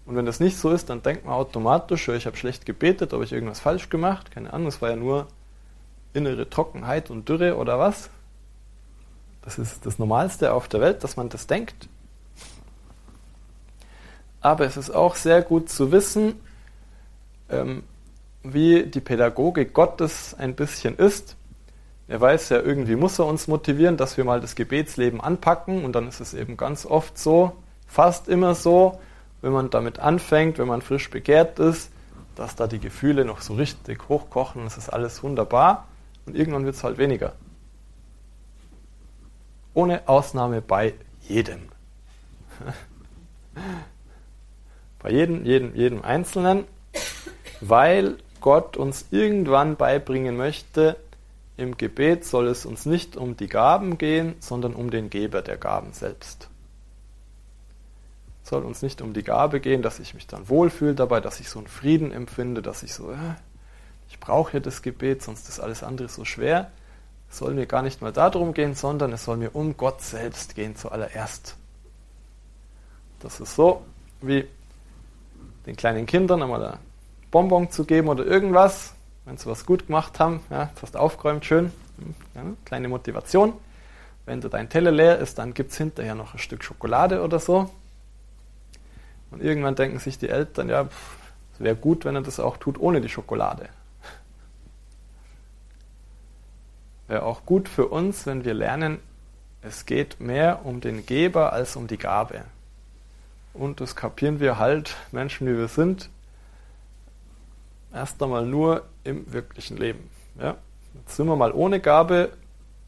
Und wenn das nicht so ist, dann denkt man automatisch, ich habe schlecht gebetet, habe ich irgendwas falsch gemacht. Keine Ahnung, es war ja nur innere Trockenheit und Dürre oder was. Das ist das Normalste auf der Welt, dass man das denkt. Aber es ist auch sehr gut zu wissen, ähm, wie die Pädagogik Gottes ein bisschen ist. Er weiß ja, irgendwie muss er uns motivieren, dass wir mal das Gebetsleben anpacken und dann ist es eben ganz oft so, fast immer so, wenn man damit anfängt, wenn man frisch begehrt ist, dass da die Gefühle noch so richtig hochkochen, es ist alles wunderbar und irgendwann wird es halt weniger. Ohne Ausnahme bei jedem. bei jedem, jedem, jedem Einzelnen weil Gott uns irgendwann beibringen möchte, im Gebet soll es uns nicht um die Gaben gehen, sondern um den Geber der Gaben selbst. soll uns nicht um die Gabe gehen, dass ich mich dann wohlfühle dabei, dass ich so einen Frieden empfinde, dass ich so, äh, ich brauche ja das Gebet, sonst ist alles andere so schwer. Es soll mir gar nicht mal darum gehen, sondern es soll mir um Gott selbst gehen zuallererst. Das ist so, wie den kleinen Kindern einmal ein Bonbon zu geben oder irgendwas, wenn sie was gut gemacht haben. Ja, das hast du aufgeräumt, schön. Ja, kleine Motivation. Wenn du dein Teller leer ist, dann gibt es hinterher noch ein Stück Schokolade oder so. Und irgendwann denken sich die Eltern, ja, es wäre gut, wenn er das auch tut ohne die Schokolade. Wäre auch gut für uns, wenn wir lernen, es geht mehr um den Geber als um die Gabe. Und das kapieren wir halt, Menschen wie wir sind, erst einmal nur im wirklichen Leben. Ja? Jetzt sind wir mal ohne Gabe,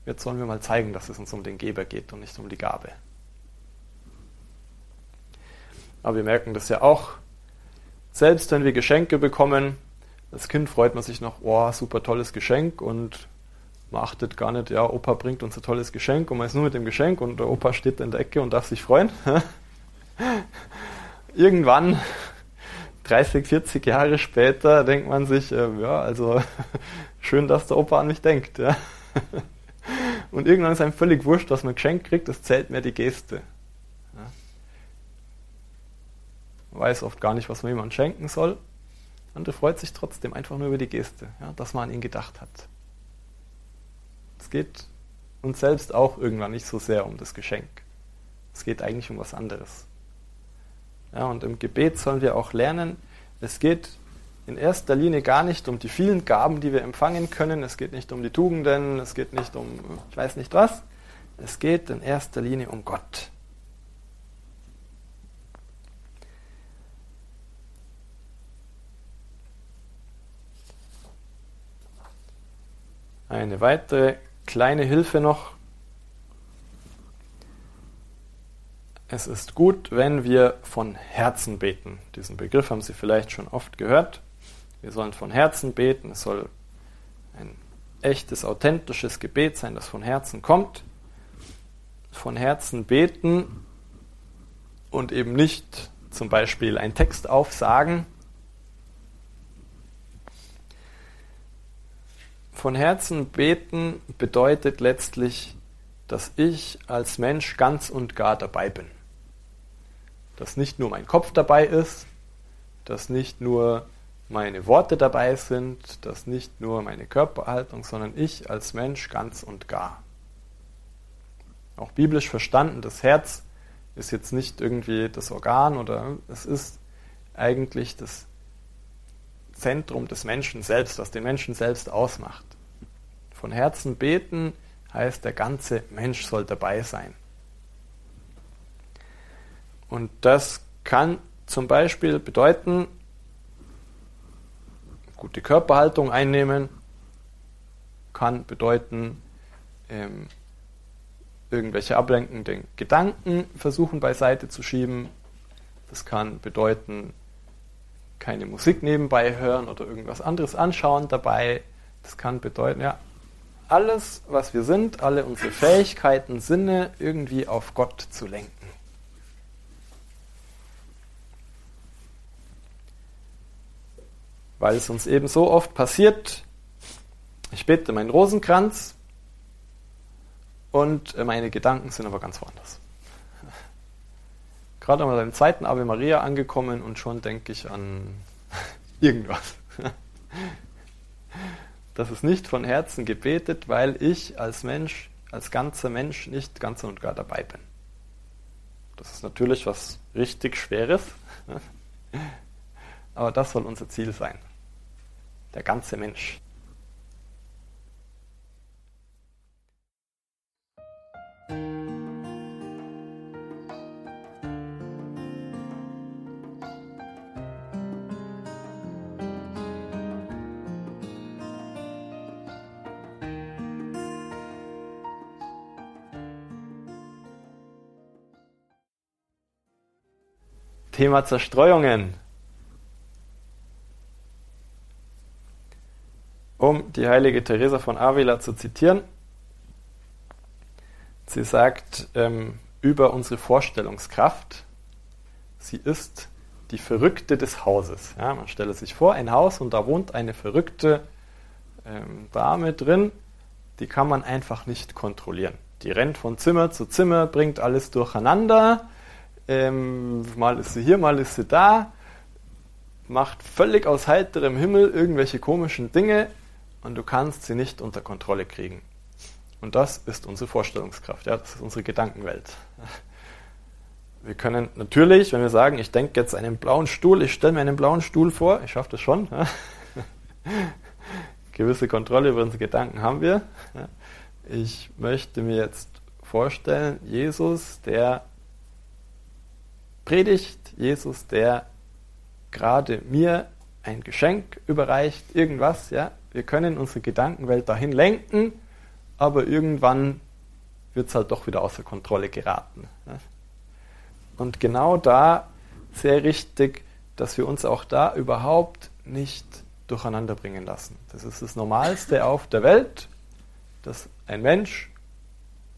jetzt sollen wir mal zeigen, dass es uns um den Geber geht und nicht um die Gabe. Aber wir merken das ja auch, selbst wenn wir Geschenke bekommen, als Kind freut man sich noch, oh, super tolles Geschenk und man achtet gar nicht, ja, Opa bringt uns ein tolles Geschenk und man ist nur mit dem Geschenk und der Opa steht in der Ecke und darf sich freuen. Irgendwann 30, 40 Jahre später denkt man sich, äh, ja, also schön, dass der Opa an mich denkt. Ja. Und irgendwann ist einem völlig wurscht, was man geschenkt kriegt, das zählt mehr die Geste. Ja. Man weiß oft gar nicht, was man jemandem schenken soll. Und er freut sich trotzdem einfach nur über die Geste, ja, dass man an ihn gedacht hat. Es geht uns selbst auch irgendwann nicht so sehr um das Geschenk. Es geht eigentlich um was anderes. Ja, und im Gebet sollen wir auch lernen, es geht in erster Linie gar nicht um die vielen Gaben, die wir empfangen können. Es geht nicht um die Tugenden, es geht nicht um ich weiß nicht was. Es geht in erster Linie um Gott. Eine weitere kleine Hilfe noch Es ist gut, wenn wir von Herzen beten. Diesen Begriff haben Sie vielleicht schon oft gehört. Wir sollen von Herzen beten. Es soll ein echtes, authentisches Gebet sein, das von Herzen kommt. Von Herzen beten und eben nicht zum Beispiel einen Text aufsagen. Von Herzen beten bedeutet letztlich, dass ich als Mensch ganz und gar dabei bin dass nicht nur mein Kopf dabei ist, dass nicht nur meine Worte dabei sind, dass nicht nur meine Körperhaltung, sondern ich als Mensch ganz und gar. Auch biblisch verstanden, das Herz ist jetzt nicht irgendwie das Organ oder es ist eigentlich das Zentrum des Menschen selbst, was den Menschen selbst ausmacht. Von Herzen beten heißt, der ganze Mensch soll dabei sein. Und das kann zum Beispiel bedeuten, gute Körperhaltung einnehmen, kann bedeuten, ähm, irgendwelche ablenkenden Gedanken versuchen beiseite zu schieben. Das kann bedeuten, keine Musik nebenbei hören oder irgendwas anderes anschauen dabei. Das kann bedeuten, ja, alles, was wir sind, alle unsere Fähigkeiten, Sinne irgendwie auf Gott zu lenken. Weil es uns eben so oft passiert, ich bete meinen Rosenkranz und äh, meine Gedanken sind aber ganz woanders. Gerade einmal beim zweiten Ave Maria angekommen und schon denke ich an irgendwas. Das ist nicht von Herzen gebetet, weil ich als Mensch, als ganzer Mensch nicht ganz und gar dabei bin. Das ist natürlich was richtig Schweres, aber das soll unser Ziel sein der ganze Mensch. Thema Zerstreuungen. Um die heilige Teresa von Avila zu zitieren. Sie sagt ähm, über unsere Vorstellungskraft, sie ist die Verrückte des Hauses. Ja, man stelle sich vor, ein Haus und da wohnt eine verrückte ähm, Dame drin, die kann man einfach nicht kontrollieren. Die rennt von Zimmer zu Zimmer, bringt alles durcheinander. Ähm, mal ist sie hier, mal ist sie da, macht völlig aus heiterem Himmel irgendwelche komischen Dinge und du kannst sie nicht unter Kontrolle kriegen. Und das ist unsere Vorstellungskraft, ja, das ist unsere Gedankenwelt. Wir können natürlich, wenn wir sagen, ich denke jetzt einen blauen Stuhl, ich stelle mir einen blauen Stuhl vor, ich schaffe das schon. Ja. Gewisse Kontrolle über unsere Gedanken haben wir. Ich möchte mir jetzt vorstellen, Jesus, der predigt, Jesus, der gerade mir ein Geschenk überreicht, irgendwas, ja. Wir können unsere Gedankenwelt dahin lenken, aber irgendwann wird es halt doch wieder außer Kontrolle geraten. Ja. Und genau da sehr richtig, dass wir uns auch da überhaupt nicht durcheinander bringen lassen. Das ist das Normalste auf der Welt, dass ein Mensch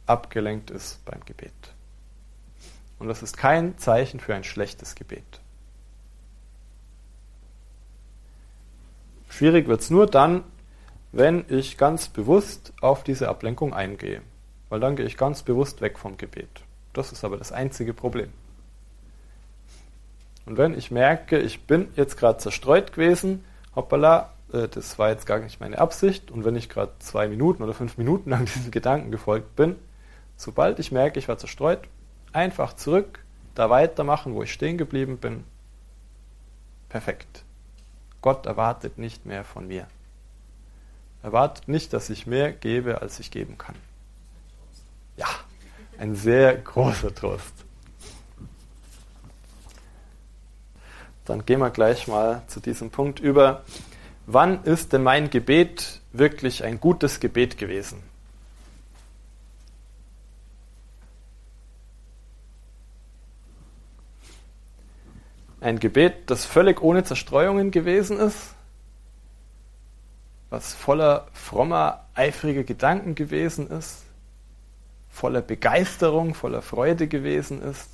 abgelenkt ist beim Gebet. Und das ist kein Zeichen für ein schlechtes Gebet. Schwierig wird es nur dann, wenn ich ganz bewusst auf diese Ablenkung eingehe. Weil dann gehe ich ganz bewusst weg vom Gebet. Das ist aber das einzige Problem. Und wenn ich merke, ich bin jetzt gerade zerstreut gewesen, hoppala, äh, das war jetzt gar nicht meine Absicht, und wenn ich gerade zwei Minuten oder fünf Minuten lang diesem Gedanken gefolgt bin, sobald ich merke, ich war zerstreut, einfach zurück, da weitermachen, wo ich stehen geblieben bin. Perfekt. Gott erwartet nicht mehr von mir. Erwartet nicht, dass ich mehr gebe, als ich geben kann. Ja, ein sehr großer Trost. Dann gehen wir gleich mal zu diesem Punkt über. Wann ist denn mein Gebet wirklich ein gutes Gebet gewesen? Ein Gebet, das völlig ohne Zerstreuungen gewesen ist, was voller frommer, eifriger Gedanken gewesen ist, voller Begeisterung, voller Freude gewesen ist,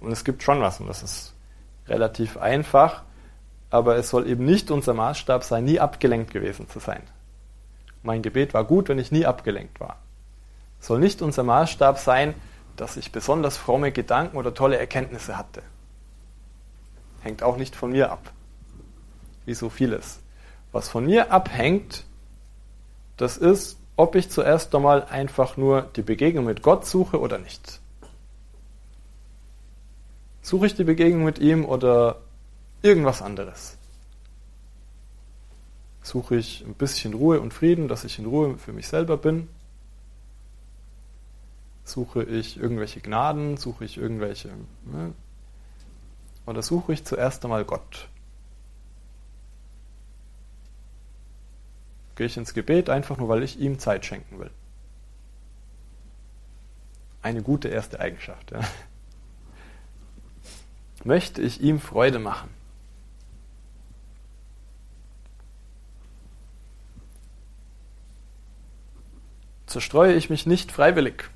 und es gibt schon was und das ist relativ einfach, aber es soll eben nicht unser Maßstab sein, nie abgelenkt gewesen zu sein. Mein Gebet war gut, wenn ich nie abgelenkt war. Es soll nicht unser Maßstab sein, dass ich besonders fromme Gedanken oder tolle Erkenntnisse hatte. Hängt auch nicht von mir ab. Wie so vieles. Was von mir abhängt, das ist, ob ich zuerst einmal einfach nur die Begegnung mit Gott suche oder nicht. Suche ich die Begegnung mit ihm oder irgendwas anderes? Suche ich ein bisschen Ruhe und Frieden, dass ich in Ruhe für mich selber bin? Suche ich irgendwelche Gnaden? Suche ich irgendwelche... Ne? Oder suche ich zuerst einmal Gott? Gehe ich ins Gebet einfach nur, weil ich ihm Zeit schenken will? Eine gute erste Eigenschaft. Ja möchte ich ihm Freude machen. Zerstreue ich mich nicht freiwillig.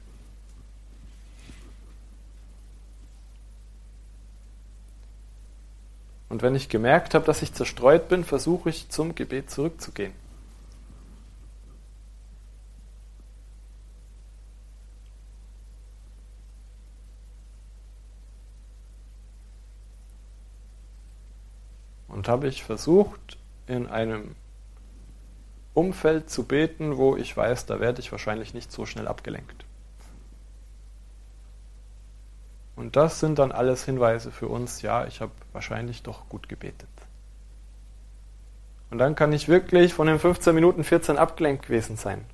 Und wenn ich gemerkt habe, dass ich zerstreut bin, versuche ich zum Gebet zurückzugehen. Und habe ich versucht, in einem Umfeld zu beten, wo ich weiß, da werde ich wahrscheinlich nicht so schnell abgelenkt. Und das sind dann alles Hinweise für uns, ja, ich habe wahrscheinlich doch gut gebetet. Und dann kann ich wirklich von den 15 Minuten 14 abgelenkt gewesen sein.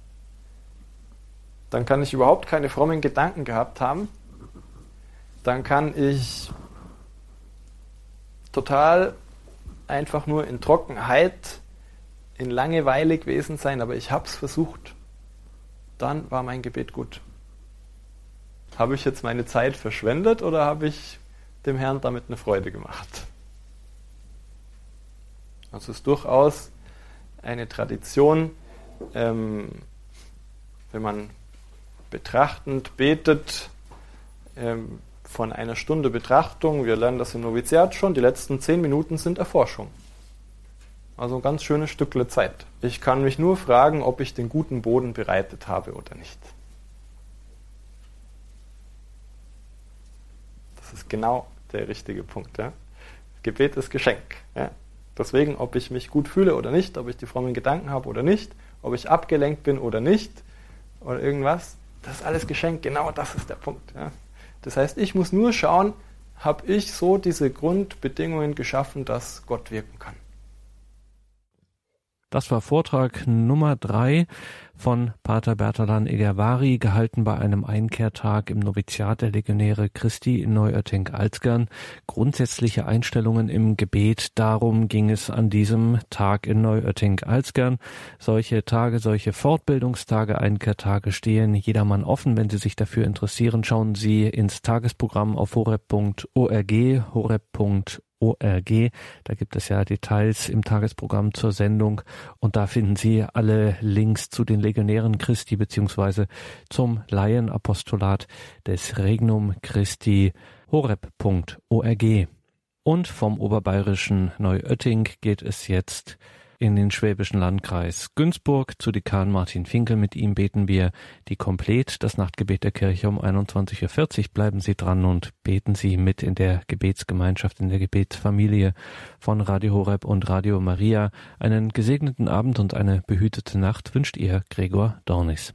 Dann kann ich überhaupt keine frommen Gedanken gehabt haben. Dann kann ich total einfach nur in Trockenheit, in Langeweile gewesen sein, aber ich habe es versucht. Dann war mein Gebet gut. Habe ich jetzt meine Zeit verschwendet oder habe ich dem Herrn damit eine Freude gemacht? Also es ist durchaus eine Tradition, ähm, wenn man betrachtend betet, ähm, von einer Stunde Betrachtung, wir lernen das im Noviziat schon, die letzten zehn Minuten sind Erforschung. Also ein ganz schönes Stückle Zeit. Ich kann mich nur fragen, ob ich den guten Boden bereitet habe oder nicht. Das ist genau der richtige Punkt. Ja? Gebet ist Geschenk. Ja? Deswegen, ob ich mich gut fühle oder nicht, ob ich die frommen Gedanken habe oder nicht, ob ich abgelenkt bin oder nicht, oder irgendwas, das ist alles Geschenk. Genau das ist der Punkt. Ja? Das heißt, ich muss nur schauen, habe ich so diese Grundbedingungen geschaffen, dass Gott wirken kann. Das war Vortrag Nummer drei von Pater Bertalan Egervari, gehalten bei einem Einkehrtag im Noviziat der Legionäre Christi in Neuötting-Alzgern. Grundsätzliche Einstellungen im Gebet, darum ging es an diesem Tag in Neuötting-Alzgern. Solche Tage, solche Fortbildungstage, Einkehrtage stehen jedermann offen. Wenn Sie sich dafür interessieren, schauen Sie ins Tagesprogramm auf horeb.org, horeb.org ORG. Da gibt es ja Details im Tagesprogramm zur Sendung und da finden Sie alle Links zu den Legionären Christi beziehungsweise zum Laienapostolat des Regnum Christi horeb.org. Und vom oberbayerischen Neuötting geht es jetzt in den schwäbischen Landkreis Günzburg zu Dekan Martin Finkel. Mit ihm beten wir die Komplett, das Nachtgebet der Kirche um 21.40 Uhr. Bleiben Sie dran und beten Sie mit in der Gebetsgemeinschaft, in der Gebetsfamilie von Radio Horeb und Radio Maria. Einen gesegneten Abend und eine behütete Nacht wünscht Ihr Gregor Dornis.